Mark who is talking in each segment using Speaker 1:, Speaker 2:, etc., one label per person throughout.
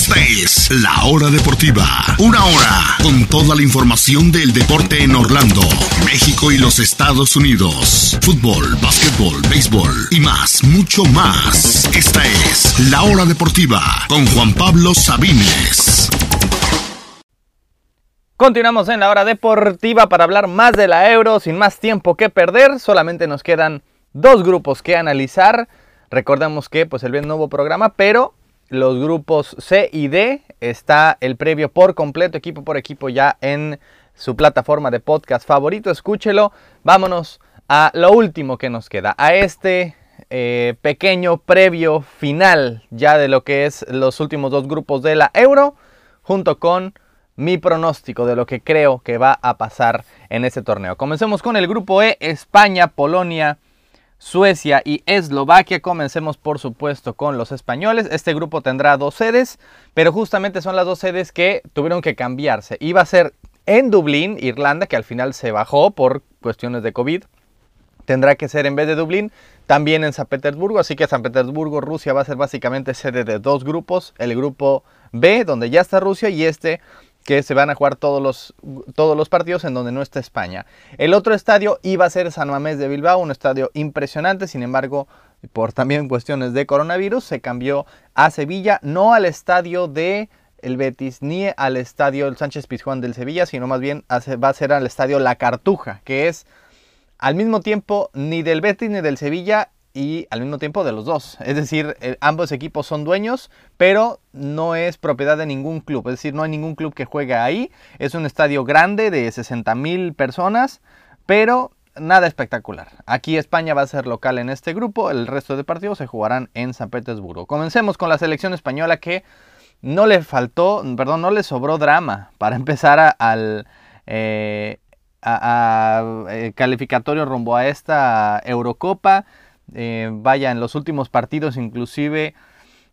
Speaker 1: Esta es La Hora Deportiva. Una hora con toda la información del deporte en Orlando, México y los Estados Unidos. Fútbol, básquetbol, béisbol y más, mucho más. Esta es La Hora Deportiva con Juan Pablo Sabines.
Speaker 2: Continuamos en la hora deportiva para hablar más de la Euro sin más tiempo que perder. Solamente nos quedan dos grupos que analizar. Recordemos que pues el bien nuevo programa, pero los grupos C y D está el previo por completo, equipo por equipo ya en su plataforma de podcast favorito. Escúchelo. Vámonos a lo último que nos queda, a este eh, pequeño previo final ya de lo que es los últimos dos grupos de la Euro, junto con mi pronóstico de lo que creo que va a pasar en este torneo. Comencemos con el grupo E, España, Polonia, Suecia y Eslovaquia. Comencemos por supuesto con los españoles. Este grupo tendrá dos sedes, pero justamente son las dos sedes que tuvieron que cambiarse. Iba a ser en Dublín, Irlanda, que al final se bajó por cuestiones de COVID. Tendrá que ser en vez de Dublín, también en San Petersburgo. Así que San Petersburgo, Rusia va a ser básicamente sede de dos grupos. El grupo B, donde ya está Rusia, y este que se van a jugar todos los, todos los partidos en donde no está España. El otro estadio iba a ser San Mamés de Bilbao, un estadio impresionante, sin embargo, por también cuestiones de coronavirus, se cambió a Sevilla, no al estadio de el Betis ni al estadio el Sánchez Pizjuán del Sevilla, sino más bien va a ser al estadio La Cartuja, que es al mismo tiempo ni del Betis ni del Sevilla y al mismo tiempo de los dos. Es decir, eh, ambos equipos son dueños, pero no es propiedad de ningún club. Es decir, no hay ningún club que juegue ahí. Es un estadio grande de 60 mil personas, pero nada espectacular. Aquí España va a ser local en este grupo, el resto de partidos se jugarán en San Petersburgo. Comencemos con la selección española que no le faltó, perdón, no le sobró drama para empezar al... Eh, eh, calificatorio rumbo a esta Eurocopa. Eh, vaya, en los últimos partidos inclusive,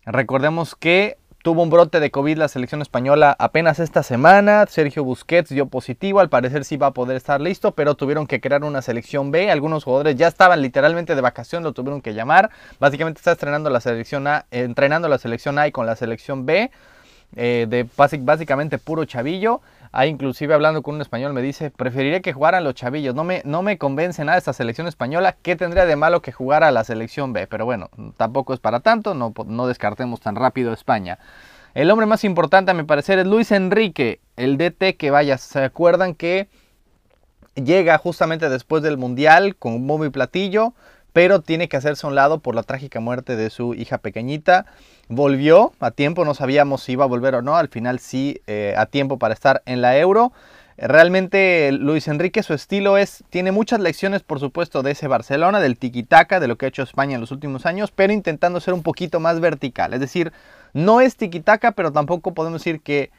Speaker 2: recordemos que tuvo un brote de COVID la selección española apenas esta semana, Sergio Busquets dio positivo, al parecer sí va a poder estar listo, pero tuvieron que crear una selección B, algunos jugadores ya estaban literalmente de vacación, lo tuvieron que llamar, básicamente está la selección A, entrenando la selección A y con la selección B, eh, de básicamente puro chavillo, Ahí inclusive hablando con un español me dice, preferiría que jugaran los chavillos, no me, no me convence nada esta selección española, ¿qué tendría de malo que jugara la selección B? Pero bueno, tampoco es para tanto, no, no descartemos tan rápido España. El hombre más importante a mi parecer es Luis Enrique, el DT que vaya, ¿se acuerdan que llega justamente después del Mundial con un bombo y platillo? Pero tiene que hacerse a un lado por la trágica muerte de su hija pequeñita. Volvió a tiempo, no sabíamos si iba a volver o no, al final sí eh, a tiempo para estar en la Euro. Realmente Luis Enrique, su estilo es, tiene muchas lecciones por supuesto de ese Barcelona, del tiki-taka, de lo que ha hecho España en los últimos años, pero intentando ser un poquito más vertical. Es decir, no es tiki-taka, pero tampoco podemos decir que,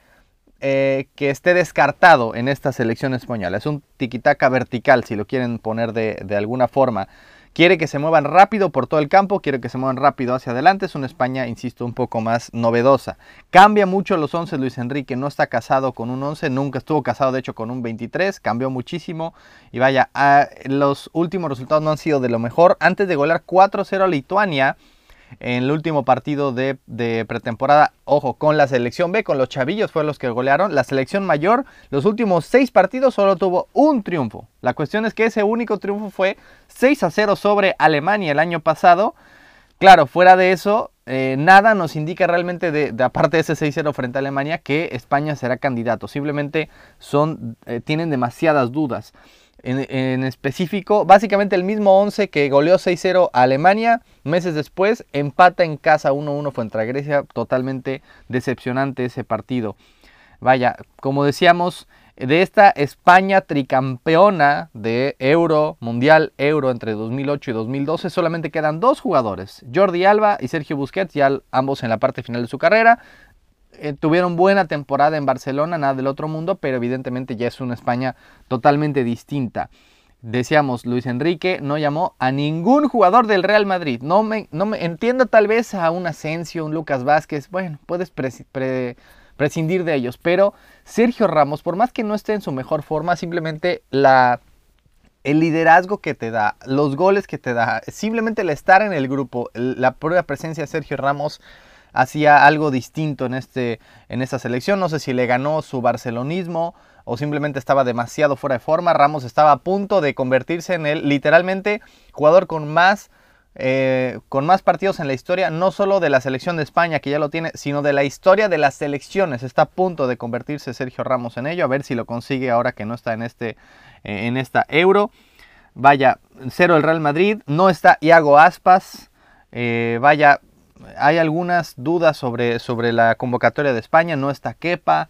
Speaker 2: eh, que esté descartado en esta selección española. Es un tiki-taka vertical, si lo quieren poner de, de alguna forma. Quiere que se muevan rápido por todo el campo, quiere que se muevan rápido hacia adelante. Es una España, insisto, un poco más novedosa. Cambia mucho los 11 Luis Enrique, no está casado con un 11, nunca estuvo casado de hecho con un 23, cambió muchísimo. Y vaya, ah, los últimos resultados no han sido de lo mejor. Antes de golear 4-0 a Lituania, en el último partido de, pretemporada, ojo, con la selección B, con los chavillos fueron los que golearon. La selección mayor, los últimos seis partidos solo tuvo un triunfo. La cuestión es que ese único triunfo fue 6 a 0 sobre Alemania el año pasado. Claro, fuera de eso, eh, nada nos indica realmente, de, aparte de ese 6-0 frente a Alemania, que España será candidato. Simplemente son, eh, tienen demasiadas dudas. En, específico, básicamente el mismo 11 que goleó 6-0 a Alemania, meses después empata en casa 1-1 contra Grecia, totalmente decepcionante ese partido. Vaya, como decíamos, de esta España tricampeona de Euro, Mundial Euro entre 2008 y 2012, solamente quedan dos jugadores, Jordi Alba y Sergio Busquets, ya ambos en la parte final de su carrera. Eh, tuvieron buena temporada en Barcelona, nada del otro mundo, pero evidentemente ya es una España totalmente distinta. Decíamos, Luis Enrique no llamó a ningún jugador del Real Madrid. No me, no me entiendo tal vez a un Asensio, un Lucas Vázquez. Bueno, puedes prescindir de ellos. Pero Sergio Ramos, por más que no esté en su mejor forma, simplemente la, el liderazgo que te da, los goles que te da, simplemente el estar en el grupo, la pura presencia de Sergio Ramos hacía algo distinto en, este, en esta selección. No sé si le ganó su barcelonismo o simplemente estaba demasiado fuera de forma. Ramos estaba a punto de convertirse en el literalmente jugador con más, eh, con más partidos en la historia, no solo de la selección de España, que ya lo tiene, sino de la historia de las selecciones. Está a punto de convertirse Sergio Ramos en ello, a ver si lo consigue ahora que no está en, este, eh, en esta euro. Vaya, cero el Real Madrid, no está Iago Aspas. Eh, vaya, hay algunas dudas sobre, sobre la convocatoria de España, no está Kepa.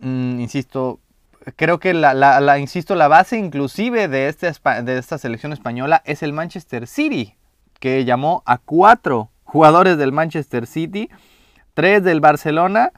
Speaker 2: Mm, insisto, creo que la, insisto, la base inclusive de, este, de esta selección española es el Manchester City, que llamó a cuatro jugadores del Manchester City, tres del Barcelona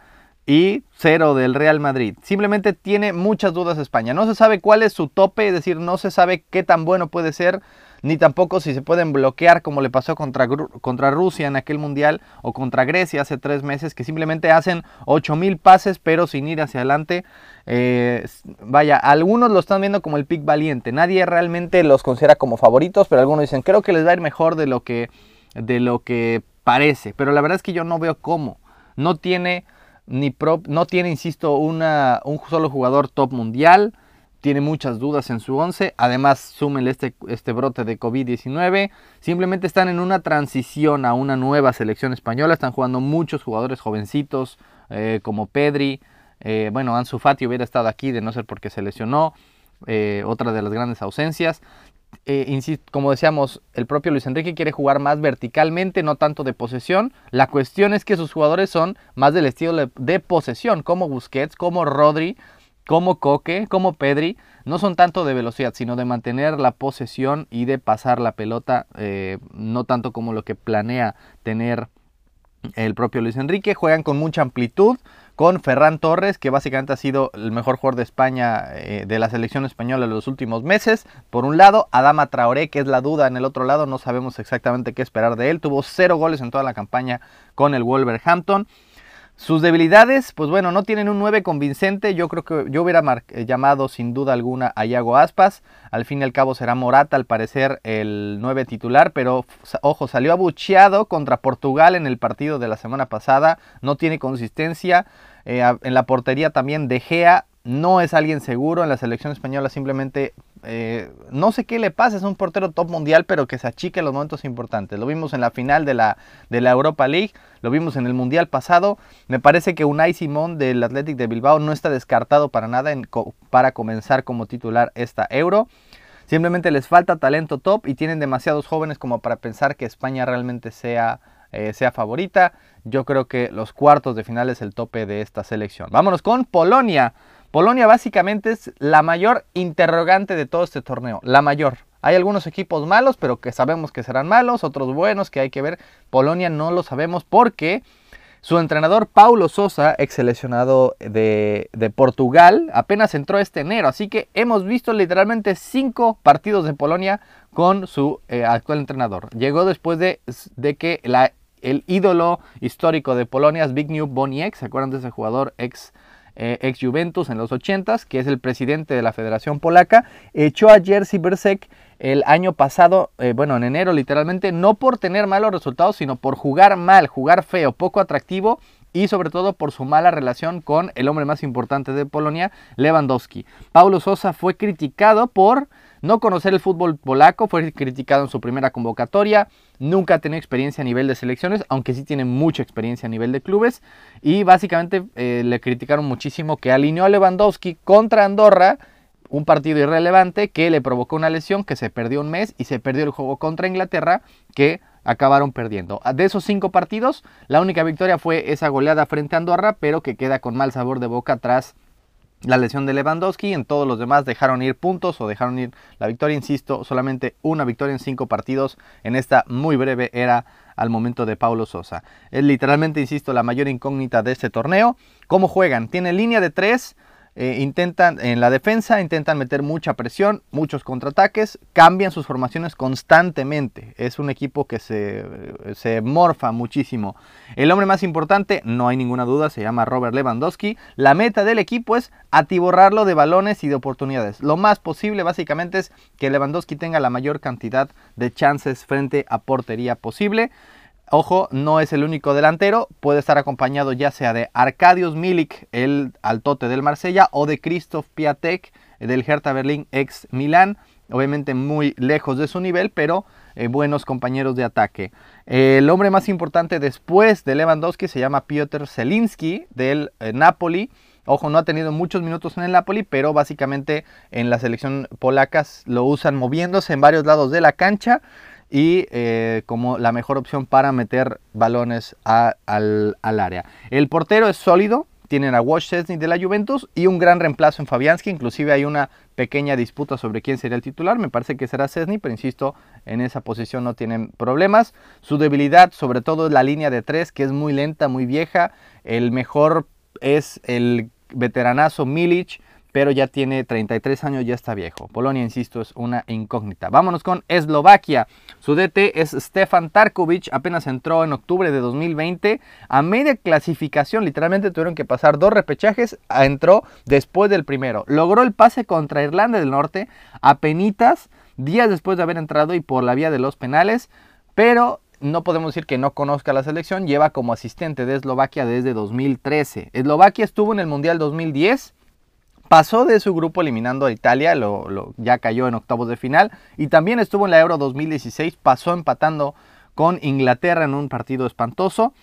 Speaker 2: y cero del Real Madrid. Simplemente tiene muchas dudas España. No se sabe cuál es su tope, es decir, no se sabe qué tan bueno puede ser ni tampoco si se pueden bloquear como le pasó contra, contra Rusia en aquel mundial o contra Grecia hace tres meses, que simplemente hacen 8000 pases pero sin ir hacia adelante. Eh, vaya, algunos lo están viendo como el pick valiente, nadie realmente los considera como favoritos, pero algunos dicen, creo que les va a ir mejor de lo que, de lo que parece, pero la verdad es que yo no veo cómo. No tiene ni no tiene, insisto, una, un solo jugador top mundial tiene muchas dudas en su 11. Además, súmenle este, este brote de COVID-19. Simplemente están en una transición a una nueva selección española. Están jugando muchos jugadores jovencitos eh, como Pedri. Eh, bueno, Ansu Fati hubiera estado aquí de no ser porque se lesionó. Eh, otra de las grandes ausencias. como decíamos, el propio Luis Enrique quiere jugar más verticalmente, no tanto de posesión. La cuestión es que sus jugadores son más del estilo de posesión, como Busquets, como Rodri como Coque, como Pedri, no son tanto de velocidad, sino de mantener la posesión y de pasar la pelota, eh, no tanto como lo que planea tener el propio Luis Enrique. Juegan con mucha amplitud, con Ferran Torres, que básicamente ha sido el mejor jugador de España, eh, de la selección española en los últimos meses. Por un lado, Adama Traoré, que es la duda en el otro lado, no sabemos exactamente qué esperar de él. Tuvo cero goles en toda la campaña con el Wolverhampton. Sus debilidades, pues bueno, no tienen un 9 convincente. Yo creo que yo hubiera eh, llamado sin duda alguna a Iago Aspas. Al fin y al cabo será Morata, al parecer, el 9 titular. Pero ojo, salió abucheado contra Portugal en el partido de la semana pasada. No tiene consistencia. Eh, en la portería también De Gea no es alguien seguro en la selección española, simplemente eh, no sé qué le pasa, es un portero top mundial, pero que se achique en los momentos importantes. Lo vimos en la final de la, Europa League, lo vimos en el mundial pasado. Me parece que Unai Simón del Athletic de Bilbao no está descartado para nada para comenzar como titular esta Euro. Simplemente les falta talento top y tienen demasiados jóvenes como para pensar que España realmente sea, eh, sea favorita. Yo creo que los cuartos de final es el tope de esta selección. Vámonos con Polonia. Polonia básicamente es la mayor interrogante de todo este torneo, la mayor. Hay algunos equipos malos, pero que sabemos que serán malos, otros buenos que hay que ver. Polonia no lo sabemos porque su entrenador Paulo Sosa, ex seleccionado de, Portugal, apenas entró este enero. Así que hemos visto literalmente cinco partidos de Polonia con su eh, actual entrenador. Llegó después de, de que el ídolo histórico de Polonia, Zbigniew Boniek, ¿se acuerdan de ese jugador ex eh, ex Juventus en los 80 que es el presidente de la Federación Polaca, echó a Jerzy Bersek el año pasado, eh, bueno, en enero literalmente, no por tener malos resultados, sino por jugar mal, jugar feo, poco atractivo y sobre todo por su mala relación con el hombre más importante de Polonia, Lewandowski. Paulo Sosa fue criticado por no conocer el fútbol polaco, fue criticado en su primera convocatoria, nunca ha tenido experiencia a nivel de selecciones, aunque sí tiene mucha experiencia a nivel de clubes, y básicamente eh, le criticaron muchísimo que alineó a Lewandowski contra Andorra, un partido irrelevante que le provocó una lesión, que se perdió un mes y se perdió el juego contra Inglaterra, que acabaron perdiendo. De esos cinco partidos, la única victoria fue esa goleada frente a Andorra, pero que queda con mal sabor de boca tras la lesión de Lewandowski. En todos los demás dejaron ir puntos o dejaron ir la victoria. Insisto, solamente una victoria en cinco partidos en esta muy breve era al momento de Paulo Sosa. Es literalmente, insisto, la mayor incógnita de este torneo. ¿Cómo juegan? Tiene línea de tres eh, intentan en la defensa, intentan meter mucha presión, muchos contraataques, cambian sus formaciones constantemente. Es un equipo que se, se, morfa muchísimo. El hombre más importante, no hay ninguna duda, se llama Robert Lewandowski. La meta del equipo es atiborrarlo de balones y de oportunidades. Lo más posible básicamente es que Lewandowski tenga la mayor cantidad de chances frente a portería posible. Ojo, no es el único delantero, puede estar acompañado ya sea de Arkadiusz Milik, el altote del Marsella, o de Christoph Piatek, del Hertha Berlín ex Milán, obviamente muy lejos de su nivel, pero eh, buenos compañeros de ataque. el hombre más importante después de Lewandowski se llama Piotr Zelinski del eh, Napoli. Ojo, no ha tenido muchos minutos en el Napoli, pero básicamente en la selección polacas lo usan moviéndose en varios lados de la cancha y eh, como la mejor opción para meter balones al, área. El portero es sólido, tienen a Chesney de la Juventus y un gran reemplazo en Fabianski, inclusive hay una pequeña disputa sobre quién sería el titular, me parece que será Chesney, pero insisto, en esa posición no tienen problemas. Su debilidad sobre todo es la línea de tres, que es muy lenta, muy vieja, el mejor es el veteranazo Milic, pero ya tiene 33 años, ya está viejo. Polonia, insisto, es una incógnita. Vámonos con Eslovaquia. Su DT es Stefan Tarkovic, apenas entró en octubre de 2020. A media clasificación, literalmente tuvieron que pasar dos repechajes, entró después del primero. Logró el pase contra Irlanda del Norte a penitas, días después de haber entrado y por la vía de los penales, pero no podemos decir que no conozca la selección, lleva como asistente de Eslovaquia desde 2013. Eslovaquia estuvo en el Mundial 2010 pasó de su grupo eliminando a Italia, lo, ya cayó en octavos de final y también estuvo en la Euro 2016, pasó empatando con Inglaterra en un partido espantoso.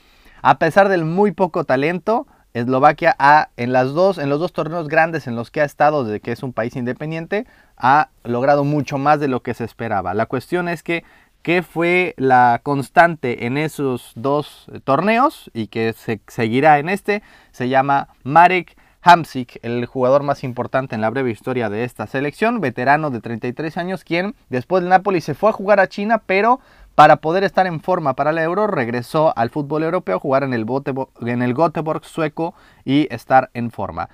Speaker 2: A pesar del muy poco talento, Eslovaquia ha, en, las dos, en los dos torneos grandes en los que ha estado desde que es un país independiente, ha logrado mucho más de lo que se esperaba. La cuestión es que qué fue la constante en esos dos torneos y que se seguirá en este, se llama Marek Hamsik, el jugador más importante en la breve historia de esta selección, veterano de 33 años, quien después del Napoli se fue a jugar a China, pero para poder estar en forma para el Euro regresó al fútbol europeo a jugar en el, en el Göteborg sueco y estar en forma.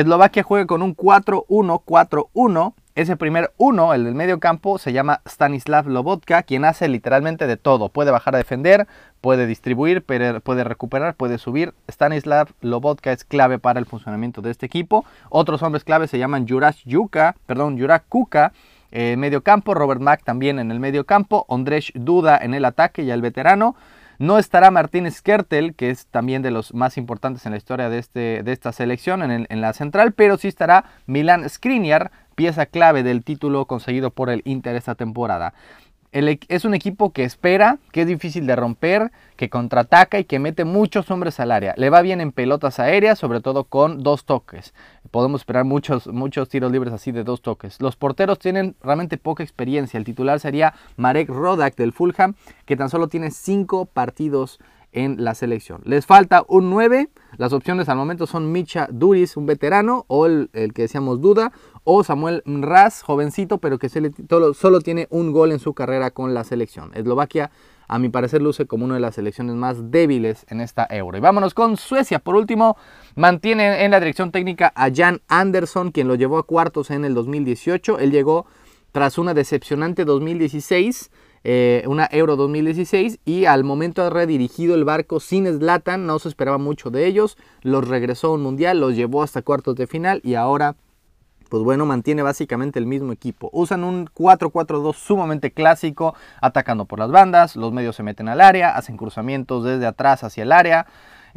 Speaker 2: Eslovaquia juega con un 4-1-4-1 ese primer uno, el del medio campo, se llama Stanislav Lobotka, quien hace literalmente de todo. Puede bajar a defender, puede distribuir, puede recuperar, puede subir. Stanislav Lobotka es clave para el funcionamiento de este equipo. Otros hombres clave se llaman Juras Yuka, perdón, Jurak Kuka, eh, medio campo, Robert Mack también en el medio campo, Ondrej Duda en el ataque, ya el veterano. No estará Martín Skertel, que es también de los más importantes en la historia de, este, de esta selección en, la central, pero sí estará Milan Skriniar, pieza clave del título conseguido por el Inter esta temporada. es un equipo que espera, que es difícil de romper, que contraataca y que mete muchos hombres al área. Le va bien en pelotas aéreas, sobre todo con dos toques. Podemos esperar muchos, muchos tiros libres así de dos toques. Los porteros tienen realmente poca experiencia. El titular sería Marek Rodak del Fulham, que tan solo tiene cinco partidos en la selección. Les falta un 9. Las opciones al momento son Micha Duris, un veterano, o el, que decíamos Duda, o Samuel Raz, jovencito, pero que solo, tiene un gol en su carrera con la selección. Eslovaquia, a mi parecer, luce como una de las selecciones más débiles en esta Euro. Y vámonos con Suecia. Por último, mantiene en la dirección técnica a Jan Anderson, quien lo llevó a cuartos en el 2018. Él llegó tras una decepcionante 2016 eh, una Euro 2016 y al momento de redirigido el barco sin Zlatan, no se esperaba mucho de ellos, los regresó a un mundial, los llevó hasta cuartos de final y ahora pues bueno, mantiene básicamente el mismo equipo. Usan un 4-4-2 sumamente clásico, atacando por las bandas, los medios se meten al área, hacen cruzamientos desde atrás hacia el área,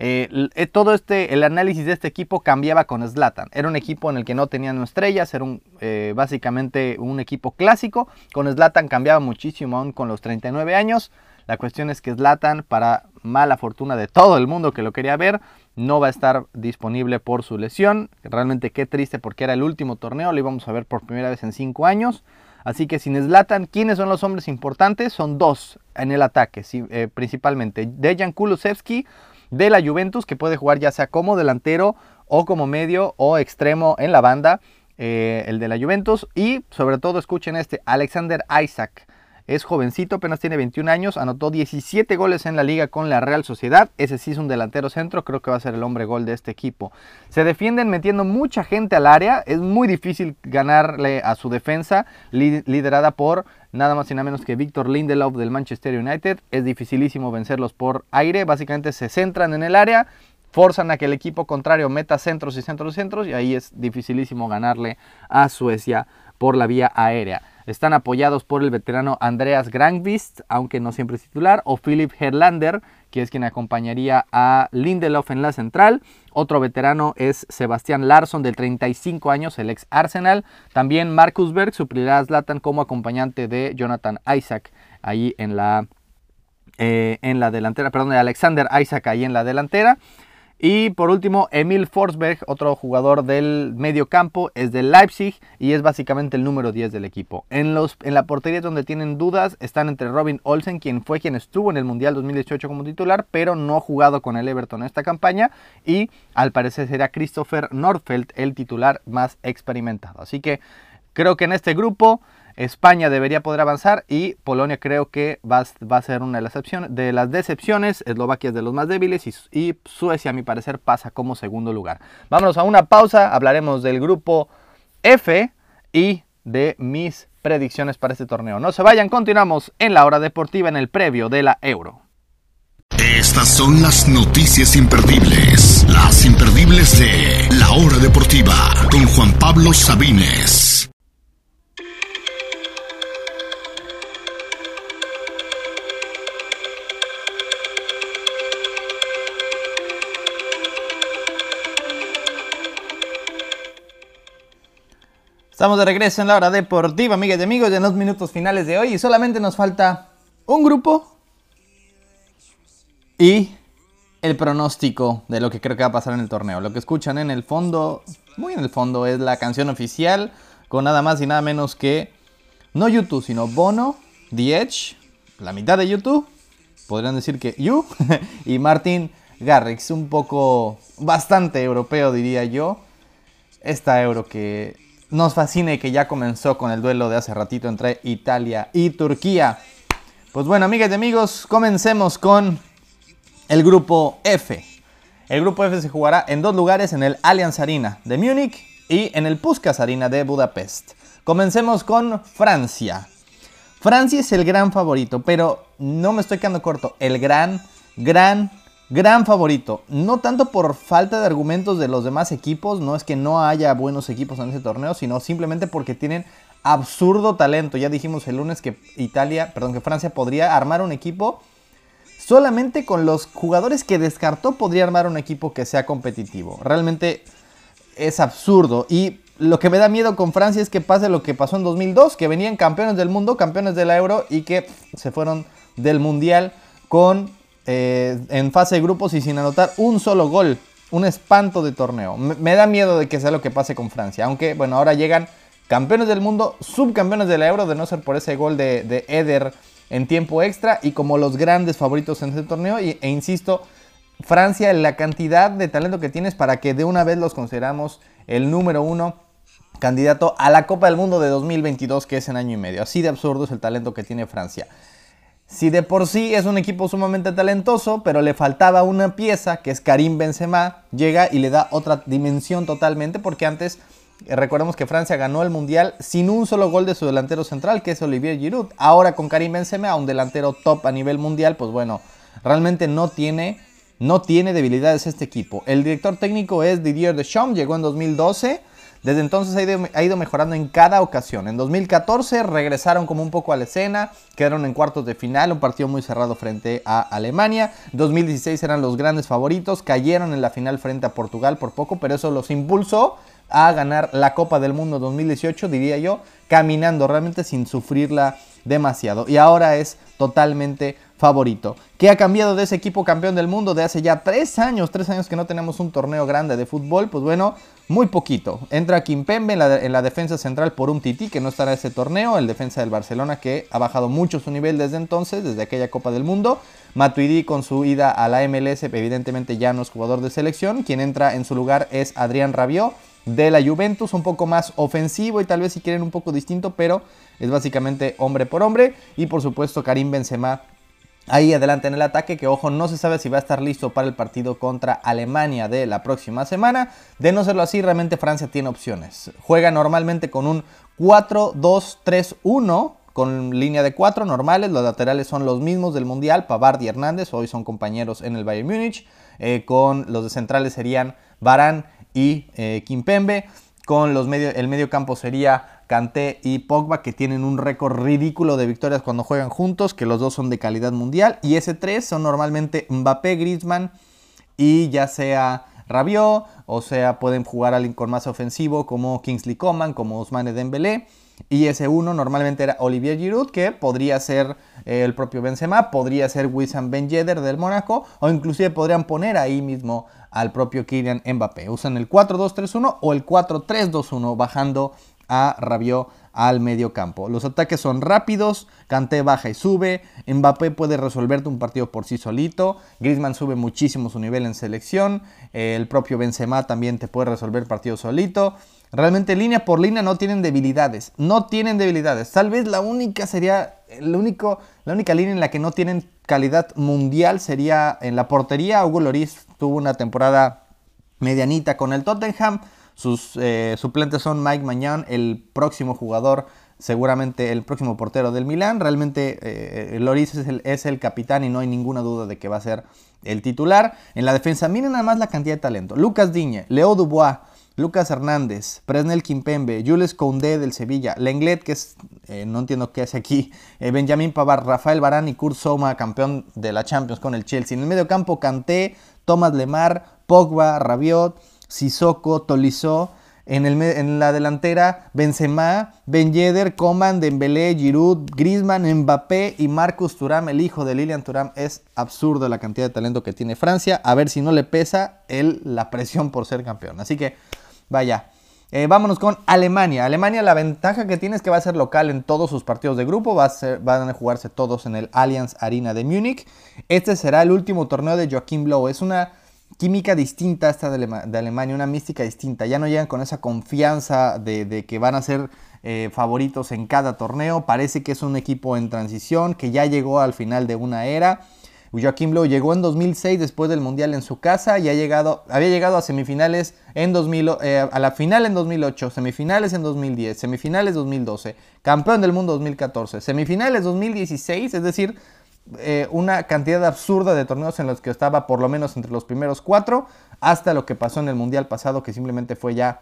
Speaker 2: eh, eh, todo este, el análisis de este equipo cambiaba con Slatan. Era un equipo en el que no tenían estrellas, era un, eh, básicamente un equipo clásico. Con Slatan cambiaba muchísimo aún con los 39 años. La cuestión es que Slatan, para mala fortuna de todo el mundo que lo quería ver, no va a estar disponible por su lesión. Realmente qué triste porque era el último torneo, lo íbamos a ver por primera vez en 5 años. Así que sin Slatan, ¿quiénes son los hombres importantes? Son dos en el ataque, principalmente. Dejan Kulusevski de la Juventus, que puede jugar ya sea como delantero o como medio o extremo en la banda, eh, el de la Juventus. Y sobre todo escuchen este, Alexander Isaac. Es jovencito, apenas tiene 21 años, anotó 17 goles en la liga con la Real Sociedad. Ese sí es un delantero centro, creo que va a ser el hombre gol de este equipo. Se defienden metiendo mucha gente al área, es muy difícil ganarle a su defensa, liderada por nada más y nada menos que Víctor Lindelof del Manchester United. Es dificilísimo vencerlos por aire, básicamente se centran en el área forzan a que el equipo contrario meta centros y centros y centros y ahí es dificilísimo ganarle a Suecia por la vía aérea. Están apoyados por el veterano Andreas Granqvist, aunque no siempre es titular, o Philip Herlander, que es quien acompañaría a Lindelof en la central. Otro veterano es Sebastián Larsson, del 35 años, el ex Arsenal. También Marcus Berg suplirá a Zlatan como acompañante de Jonathan Isaac ahí en la, eh, en la delantera, perdón, de Alexander Isaac ahí en la delantera. Y por último, Emil Forsberg, otro jugador del medio campo, es del Leipzig y es básicamente el número 10 del equipo. En, los, en la portería donde tienen dudas están entre Robin Olsen, quien fue quien estuvo en el Mundial 2018 como titular, pero no ha jugado con el Everton en esta campaña. Y al parecer será Christopher Nordfeldt el titular más experimentado. Así que creo que en este grupo España debería poder avanzar y Polonia creo que va, a ser una de las, de las decepciones. Eslovaquia es de los más débiles y, Suecia a mi parecer pasa como segundo lugar. Vámonos a una pausa, hablaremos del grupo F y de mis predicciones para este torneo. No se vayan, continuamos en la hora deportiva en el previo de la Euro.
Speaker 1: Estas son las noticias imperdibles, las imperdibles de la hora deportiva con Juan Pablo Sabines.
Speaker 2: Estamos de regreso en la hora deportiva, amigas y amigos, en los minutos finales de hoy y solamente nos falta un grupo y el pronóstico de lo que creo que va a pasar en el torneo. Lo que escuchan en el fondo, muy en el fondo, es la canción oficial con nada más y nada menos que no YouTube, sino Bono, The Edge, la mitad de YouTube, podrían decir que You y Martin Garrix, un poco bastante europeo diría yo. Esta euro que nos fascina y que ya comenzó con el duelo de hace ratito entre Italia y Turquía. Pues bueno, amigas y amigos, comencemos con el grupo F. El grupo F se jugará en dos lugares, en el Allianz Arena de Múnich y en el Puskas Arena de Budapest. Comencemos con Francia. Francia es el gran favorito, pero no me estoy quedando corto. El gran, gran Gran favorito, no tanto por falta de argumentos de los demás equipos, no es que no haya buenos equipos en ese torneo, sino simplemente porque tienen absurdo talento. Ya dijimos el lunes que Italia, perdón, que Francia podría armar un equipo solamente con los jugadores que descartó podría armar un equipo que sea competitivo. Realmente es absurdo y lo que me da miedo con Francia es que pase lo que pasó en 2002, que venían campeones del mundo, campeones de la Euro y que se fueron del Mundial con eh, en fase de grupos y sin anotar un solo gol. Un espanto de torneo. Me, da miedo de que sea lo que pase con Francia. Aunque, bueno, ahora llegan campeones del mundo, subcampeones de la Euro, de no ser por ese gol de, Eder en tiempo extra y como los grandes favoritos en este torneo. e insisto, Francia, la cantidad de talento que tienes para que de una vez los consideramos el número uno candidato a la Copa del Mundo de 2022, que es en año y medio. Así de absurdo es el talento que tiene Francia. Si de por sí es un equipo sumamente talentoso, pero le faltaba una pieza, que es Karim Benzema, llega y le da otra dimensión totalmente, porque antes eh, recordemos que Francia ganó el Mundial sin un solo gol de su delantero central, que es Olivier Giroud. Ahora con Karim Benzema, un delantero top a nivel mundial, pues bueno, realmente no tiene, no tiene debilidades este equipo. El director técnico es Didier Deschamps, llegó en 2012 desde entonces ha ido, mejorando en cada ocasión. En 2014 regresaron como un poco a la escena, quedaron en cuartos de final, un partido muy cerrado frente a Alemania. 2016 eran los grandes favoritos, cayeron en la final frente a Portugal por poco, pero eso los impulsó a ganar la Copa del Mundo 2018, diría yo, caminando realmente sin sufrirla demasiado. Y ahora es totalmente favorito. ¿Qué ha cambiado de ese equipo campeón del mundo de hace ya tres años? Tres años que no tenemos un torneo grande de fútbol. Pues bueno, muy poquito. Entra Kimpembe en la, en la defensa central por un Titi que no estará en ese torneo. El defensa del Barcelona que ha bajado mucho su nivel desde entonces, desde aquella Copa del Mundo. Matuidi con su ida a la MLS, evidentemente ya no es jugador de selección. Quien entra en su lugar es Adrián Rabiot de la Juventus, un poco más ofensivo y tal vez si quieren un poco distinto, pero es básicamente hombre por hombre. Y por supuesto Karim Benzema ahí adelante en el ataque, que ojo, no se sabe si va a estar listo para el partido contra Alemania de la próxima semana. De no serlo así, realmente Francia tiene opciones. Juega normalmente con un 4-2-3-1 con línea de cuatro normales, los laterales son los mismos del Mundial, Pavard y Hernández, hoy son compañeros en el Bayern Múnich, eh, con los de centrales serían Barán y eh, Kimpembe, con los medio, el medio campo sería Kanté y Pogba, que tienen un récord ridículo de victorias cuando juegan juntos, que los dos son de calidad mundial, y ese tres son normalmente Mbappé, Griezmann y ya sea Rabiot, o sea, pueden jugar alguien con más ofensivo como Kingsley Coman, como Ousmane Dembélé. Y ese uno normalmente era Olivier Giroud, que podría ser eh, el propio Benzema, podría ser Wissam Ben Yedder del Mónaco, o inclusive podrían poner ahí mismo al propio Kylian Mbappé. Usan el 4-2-3-1 o el 4-3-2-1, bajando a Rabiot al medio campo. Los ataques son rápidos, Kanté baja y sube, Mbappé puede resolverte un partido por sí solito, Griezmann sube muchísimo su nivel en selección, el propio Benzema también te puede resolver partido solito. Realmente línea por línea no tienen debilidades, no tienen debilidades. Tal vez la única sería, único, la única línea en la que no tienen calidad mundial sería en la portería. Hugo Loris tuvo una temporada medianita con el Tottenham. Sus eh, suplentes son Mike Mañón, el próximo jugador, seguramente el próximo portero del Milán. Realmente eh, Loris es el, es el, capitán y no hay ninguna duda de que va a ser el titular. En la defensa, miren nada más la cantidad de talento. Lucas Diñe, Leo Dubois, Lucas Hernández, Presnel Kimpembe, Jules Koundé del Sevilla, Lenglet, que es, eh, no entiendo qué hace aquí, Benjamín Pavar, Rafael Barán y Kurt Soma, campeón de la Champions con el Chelsea. En el medio campo, Kanté, Thomas Lemar, Pogba, Rabiot, Sissoko, Tolisso. En, el, en, la delantera, Benzema, Ben Yedder, Coman, Dembélé, Giroud, Griezmann, Mbappé y Marcus Thuram, el hijo de Lilian Thuram. Es absurdo la cantidad de talento que tiene Francia. A ver si no le pesa él la presión por ser campeón. Así que, vaya. Eh, vámonos con Alemania. Alemania la ventaja que tiene es que va a ser local en todos sus partidos de grupo. Va a ser, van a jugarse todos en el Allianz Arena de Múnich. Este será el último torneo de Joachim Blow. Es una química distinta esta de, Alemania, una mística distinta. Ya no llegan con esa confianza de, que van a ser eh, favoritos en cada torneo. Parece que es un equipo en transición, que ya llegó al final de una era. Joaquín Blow llegó en 2006 después del Mundial en su casa y ha llegado, había llegado a semifinales en 2000, eh, a la final en 2008, semifinales en 2010, semifinales 2012, campeón del mundo 2014, semifinales 2016, es decir, eh, una cantidad absurda de torneos en los que estaba por lo menos entre los primeros cuatro, hasta lo que pasó en el Mundial pasado, que simplemente fue ya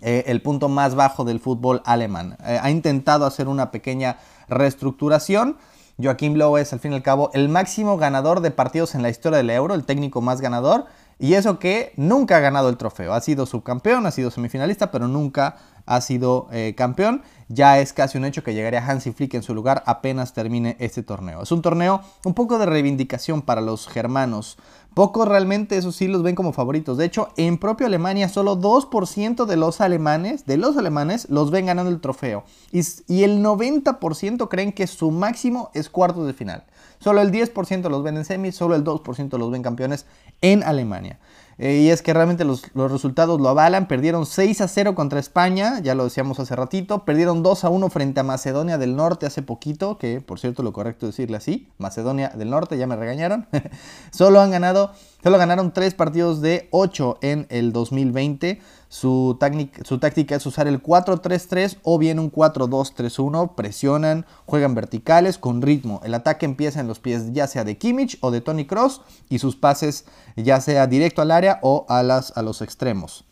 Speaker 2: eh, el punto más bajo del fútbol alemán. Eh, ha intentado hacer una pequeña reestructuración. Joaquín Blow es al fin y al cabo el máximo ganador de partidos en la historia del euro, el técnico más ganador. Y eso que nunca ha ganado el trofeo. Ha sido subcampeón, ha sido semifinalista, pero nunca ha sido eh, campeón. Ya es casi un hecho que llegaría Hansi Flick en su lugar apenas termine este torneo. Es un torneo un poco de reivindicación para los germanos. Pocos realmente, eso sí, los ven como favoritos. De hecho, en propio Alemania, solo 2% de los alemanes, de los alemanes, los ven ganando el trofeo. Y, y el 90% creen que su máximo es cuartos de final. Solo el 10% los ven en semis, solo el 2% los ven campeones en Alemania. Eh, y es que realmente los, resultados lo avalan. Perdieron 6 a 0 contra España, ya lo decíamos hace ratito. Perdieron 2 a 1 frente a Macedonia del Norte hace poquito, que por cierto lo correcto es decirle así, Macedonia del Norte, ya me regañaron. solo han ganado, solo ganaron 3 partidos de 8 en el 2020. Su, táctica es usar el 4-3-3 o bien un 4-2-3-1. Presionan, juegan verticales con ritmo. El ataque empieza en los pies ya sea de Kimmich o de Tony Cross y sus pases ya sea directo al área o a, a los extremos.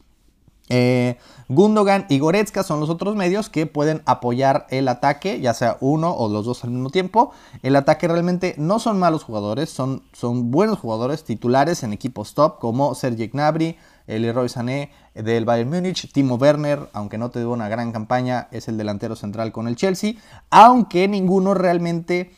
Speaker 2: Eh, Gundogan y Goretzka son los otros medios que pueden apoyar el ataque, ya sea uno o los dos al mismo tiempo. El ataque realmente no son malos jugadores, son, buenos jugadores titulares en equipos top como Sergej Gnabry, Leroy Sané del Bayern Múnich, Timo Werner, aunque no te dio una gran campaña, es el delantero central con el Chelsea, aunque ninguno realmente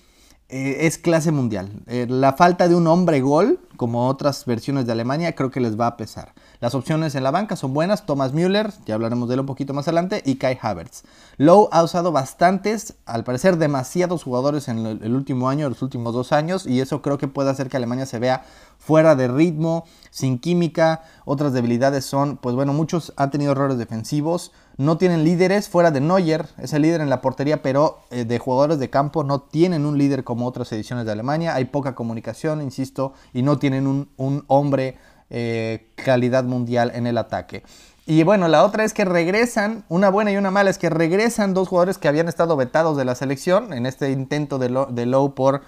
Speaker 2: eh, es clase mundial. Eh, la falta de un hombre gol, como otras versiones de Alemania, creo que les va a pesar. Las opciones en la banca son buenas, Thomas Müller, ya hablaremos de él un poquito más adelante, y Kai Havertz. Lowe ha usado bastantes, al parecer demasiados jugadores en el último año, los últimos dos años, y eso creo que puede hacer que Alemania se vea fuera de ritmo, sin química. Otras debilidades son, pues bueno, muchos han tenido errores defensivos, no tienen líderes fuera de Neuer, es el líder en la portería, pero eh, de jugadores de campo no tienen un líder como otras ediciones de Alemania. Hay poca comunicación, insisto, y no tienen un, un hombre eh, calidad mundial en el ataque. Y bueno, la otra es que regresan, una buena y una mala es que regresan dos jugadores que habían estado vetados de la selección en este intento de, Low por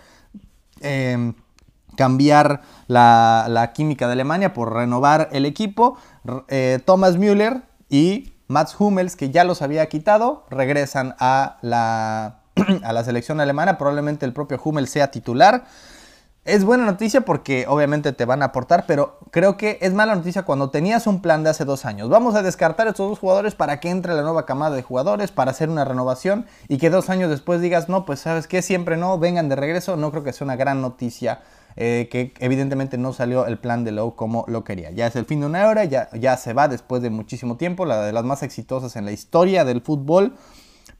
Speaker 2: em, cambiar la, química de Alemania, por renovar el equipo. Eh, Thomas Müller y Mats Hummels, que ya los había quitado, regresan a la, a la selección alemana. Probablemente el propio Hummels sea titular. Es buena noticia porque obviamente te van a aportar, pero creo que es mala noticia cuando tenías un plan de hace dos años. Vamos a descartar estos dos jugadores para que entre la nueva camada de jugadores, para hacer una renovación y que dos años después digas, no, pues sabes que siempre no, vengan de regreso. No creo que sea una gran noticia eh, que evidentemente no salió el plan de Lowe como lo quería. Ya es el fin de una hora, ya, ya se va después de muchísimo tiempo, la de las más exitosas en la historia del fútbol,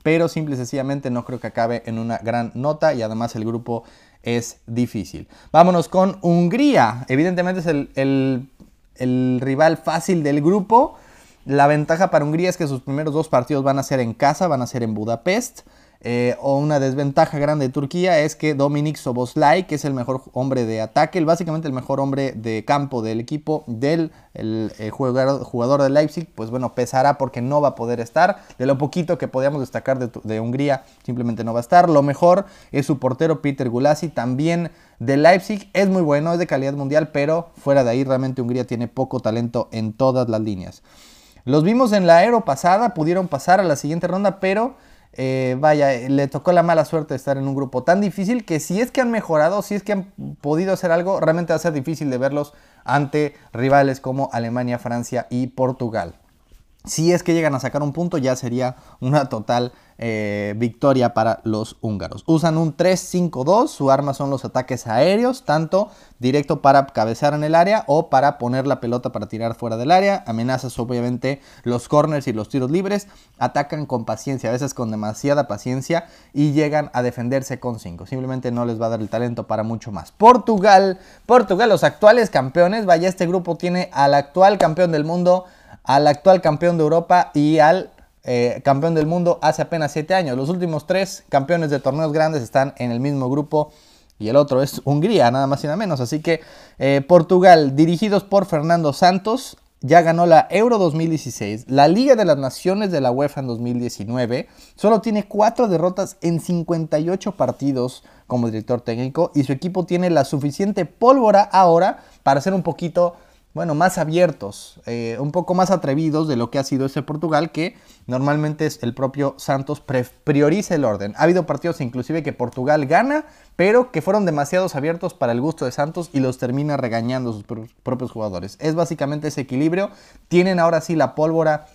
Speaker 2: pero simple y sencillamente no creo que acabe en una gran nota y además el grupo es difícil. Vámonos con Hungría. Evidentemente es el, rival fácil del grupo. La ventaja para Hungría es que sus primeros dos partidos van a ser en casa, van a ser en Budapest. Eh, o una desventaja grande de Turquía es que Dominic Soboslai, que es el mejor hombre de ataque, básicamente el mejor hombre de campo del equipo del el, eh, jugador, de Leipzig, pues bueno, pesará porque no va a poder estar. De lo poquito que podíamos destacar de, Hungría, simplemente no va a estar. Lo mejor es su portero Peter Gulasi, también de Leipzig. Es muy bueno, es de calidad mundial, pero fuera de ahí realmente Hungría tiene poco talento en todas las líneas. Los vimos en la Aero pasada, pudieron pasar a la siguiente ronda, pero eh, vaya, le tocó la mala suerte estar en un grupo tan difícil que si es que han mejorado, si es que han podido hacer algo, realmente va a ser difícil de verlos ante rivales como Alemania, Francia y Portugal. Si es que llegan a sacar un punto, ya sería una total eh, victoria para los húngaros. Usan un 3-5-2, su arma son los ataques aéreos, tanto directo para cabecear en el área o para poner la pelota para tirar fuera del área. Amenazas obviamente los corners y los tiros libres. Atacan con paciencia, a veces con demasiada paciencia y llegan a defenderse con 5. Simplemente no les va a dar el talento para mucho más. Portugal, Portugal, los actuales campeones. Vaya, este grupo tiene al actual campeón del mundo al actual campeón de Europa y al eh, campeón del mundo hace apenas 7 años. Los últimos tres campeones de torneos grandes están en el mismo grupo y el otro es Hungría, nada más y nada menos. Así que eh, Portugal, dirigidos por Fernando Santos, ya ganó la Euro 2016, la Liga de las Naciones de la UEFA en 2019, solo tiene 4 derrotas en 58 partidos como director técnico y su equipo tiene la suficiente pólvora ahora para ser un poquito bueno, más abiertos, eh, un poco más atrevidos de lo que ha sido ese Portugal, que normalmente es el propio Santos prioriza el orden. Ha habido partidos inclusive que Portugal gana, pero que fueron demasiados abiertos para el gusto de Santos y los termina regañando sus propios jugadores. Es básicamente ese equilibrio. Tienen ahora sí la pólvora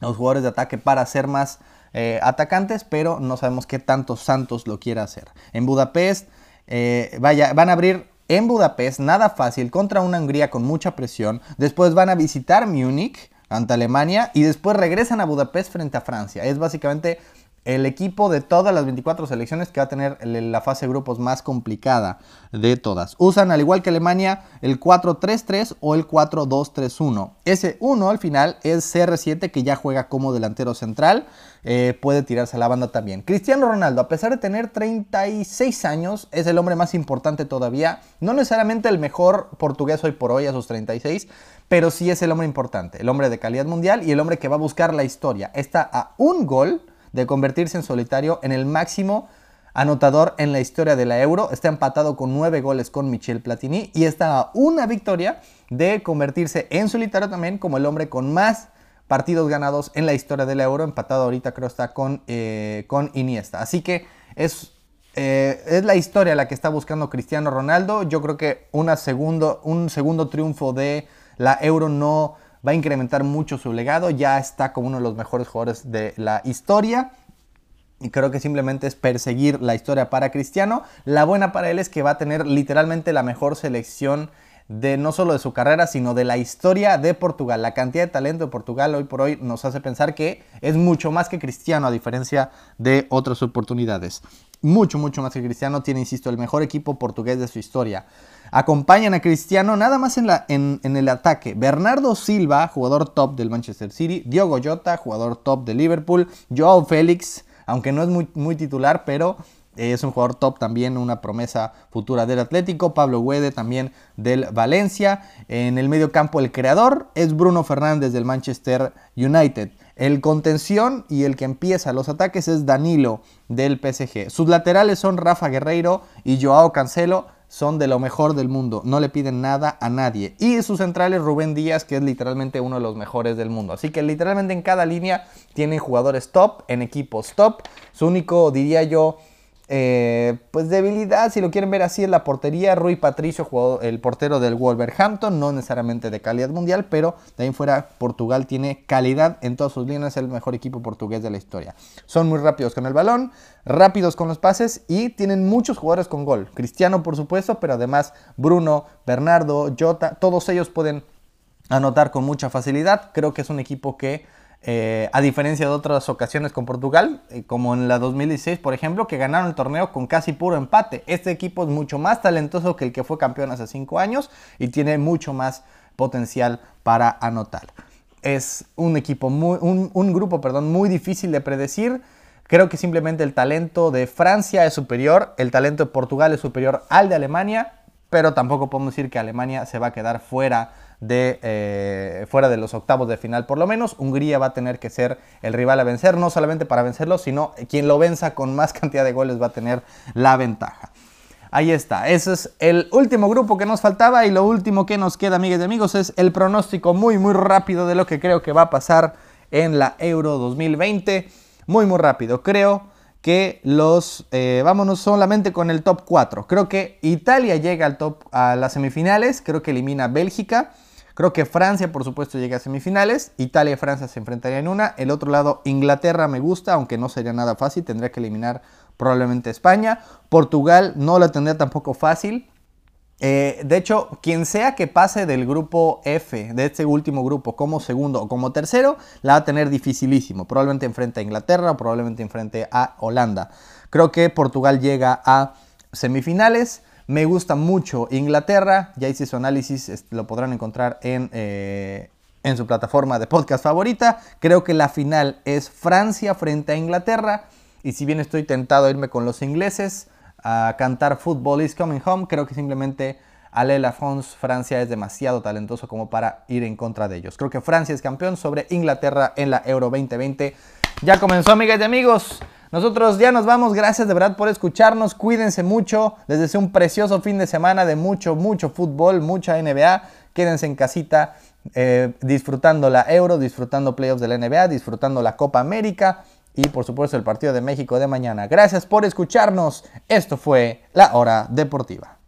Speaker 2: los jugadores de ataque para ser más eh, atacantes, pero no sabemos qué tanto Santos lo quiera hacer. En Budapest, eh, vaya, van a abrir en Budapest, nada fácil, contra una Hungría con mucha presión. Después van a visitar Múnich ante Alemania y después regresan a Budapest frente a Francia. Es básicamente el equipo de todas las 24 selecciones que va a tener la fase de grupos más complicada de todas. Usan, al igual que Alemania, el 4-3-3 o el 4-2-3-1. Ese 1 al final es CR7 que ya juega como delantero central. Eh, puede tirarse a la banda también. Cristiano Ronaldo, a pesar de tener 36 años, es el hombre más importante todavía. No necesariamente el mejor portugués hoy por hoy a sus 36, pero sí es el hombre importante, el hombre de calidad mundial y el hombre que va a buscar la historia. Está a un gol de convertirse en solitario en el máximo anotador en la historia de la Euro. Está empatado con nueve goles con Michel Platini y está una victoria de convertirse en solitario también como el hombre con más partidos ganados en la historia de la Euro. Empatado ahorita creo está con, eh, con Iniesta. Así que es, eh, es la historia la que está buscando Cristiano Ronaldo. Yo creo que segundo, un segundo triunfo de la Euro no va a incrementar mucho su legado, ya está como uno de los mejores jugadores de la historia. Y creo que simplemente es perseguir la historia para Cristiano. La buena para él es que va a tener literalmente la mejor selección de no solo de su carrera, sino de la historia de Portugal. La cantidad de talento de Portugal hoy por hoy nos hace pensar que es mucho más que Cristiano a diferencia de otras oportunidades. Mucho, mucho más que Cristiano. Tiene, insisto, el mejor equipo portugués de su historia. Acompañan a Cristiano nada más en, la, en, el ataque. Bernardo Silva, jugador top del Manchester City. Diogo Jota, jugador top de Liverpool. Joao Félix, aunque no es muy, muy titular, pero es un jugador top también, una promesa futura del Atlético. Pablo Guede también del Valencia. En el medio campo el creador es Bruno Fernández del Manchester United. El contención y el que empieza los ataques es Danilo del PSG. Sus laterales son Rafa Guerreiro y Joao Cancelo son de lo mejor del mundo, no le piden nada a nadie. Y su central es Rubén Díaz, que es literalmente uno de los mejores del mundo. Así que literalmente en cada línea tienen jugadores top, en equipos top. Su único, diría yo, eh, pues debilidad, si lo quieren ver así, es la portería. Rui Patricio, el portero del Wolverhampton, no necesariamente de calidad mundial, pero de ahí fuera Portugal tiene calidad en todas sus líneas, es el mejor equipo portugués de la historia. Son muy rápidos con el balón, rápidos con los pases y tienen muchos jugadores con gol. Cristiano, por supuesto, pero además Bruno, Bernardo, Jota, todos ellos pueden anotar con mucha facilidad. Creo que es un equipo que eh, a diferencia de otras ocasiones con Portugal, eh, como en la 2016, por ejemplo, que ganaron el torneo con casi puro empate. Este equipo es mucho más talentoso que el que fue campeón hace 5 años y tiene mucho más potencial para anotar. Es un equipo muy, un, grupo, perdón, muy difícil de predecir. Creo que simplemente el talento de Francia es superior, el talento de Portugal es superior al de Alemania, pero tampoco podemos decir que Alemania se va a quedar fuera de eh, fuera de los octavos de final por lo menos. Hungría va a tener que ser el rival a vencer, no solamente para vencerlo, sino quien lo venza con más cantidad de goles va a tener la ventaja. Ahí está, ese es el último grupo que nos faltaba y lo último que nos queda, amigas y amigos, es el pronóstico muy muy rápido de lo que creo que va a pasar en la Euro 2020. Muy muy rápido, creo que los, eh, vámonos solamente con el top 4. Creo que Italia llega al top, a las semifinales, creo que elimina Bélgica. Creo que Francia, por supuesto, llega a semifinales. Italia y Francia se enfrentarían en una. El otro lado, Inglaterra me gusta, aunque no sería nada fácil. Tendría que eliminar probablemente España. Portugal no la tendría tampoco fácil. Eh, de hecho, quien sea que pase del grupo F, de este último grupo, como segundo o como tercero, la va a tener dificilísimo. Probablemente enfrente a Inglaterra o probablemente enfrente a Holanda. Creo que Portugal llega a semifinales. Me gusta mucho Inglaterra, ya hice su análisis, lo podrán encontrar en, eh, en su plataforma de podcast favorita. Creo que la final es Francia frente a Inglaterra. Y si bien estoy tentado a irme con los ingleses a cantar Football is Coming Home, creo que simplemente Ale Francia es demasiado talentoso como para ir en contra de ellos. Creo que Francia es campeón sobre Inglaterra en la Euro 2020. Ya comenzó, amigas y amigos. Nosotros ya nos vamos, gracias de verdad por escucharnos, cuídense mucho, les deseo un precioso fin de semana de mucho, mucho fútbol, mucha NBA, quédense en casita eh, disfrutando la Euro, disfrutando playoffs de la NBA, disfrutando la Copa América y por supuesto el partido de México de mañana. Gracias por escucharnos, esto fue La Hora Deportiva.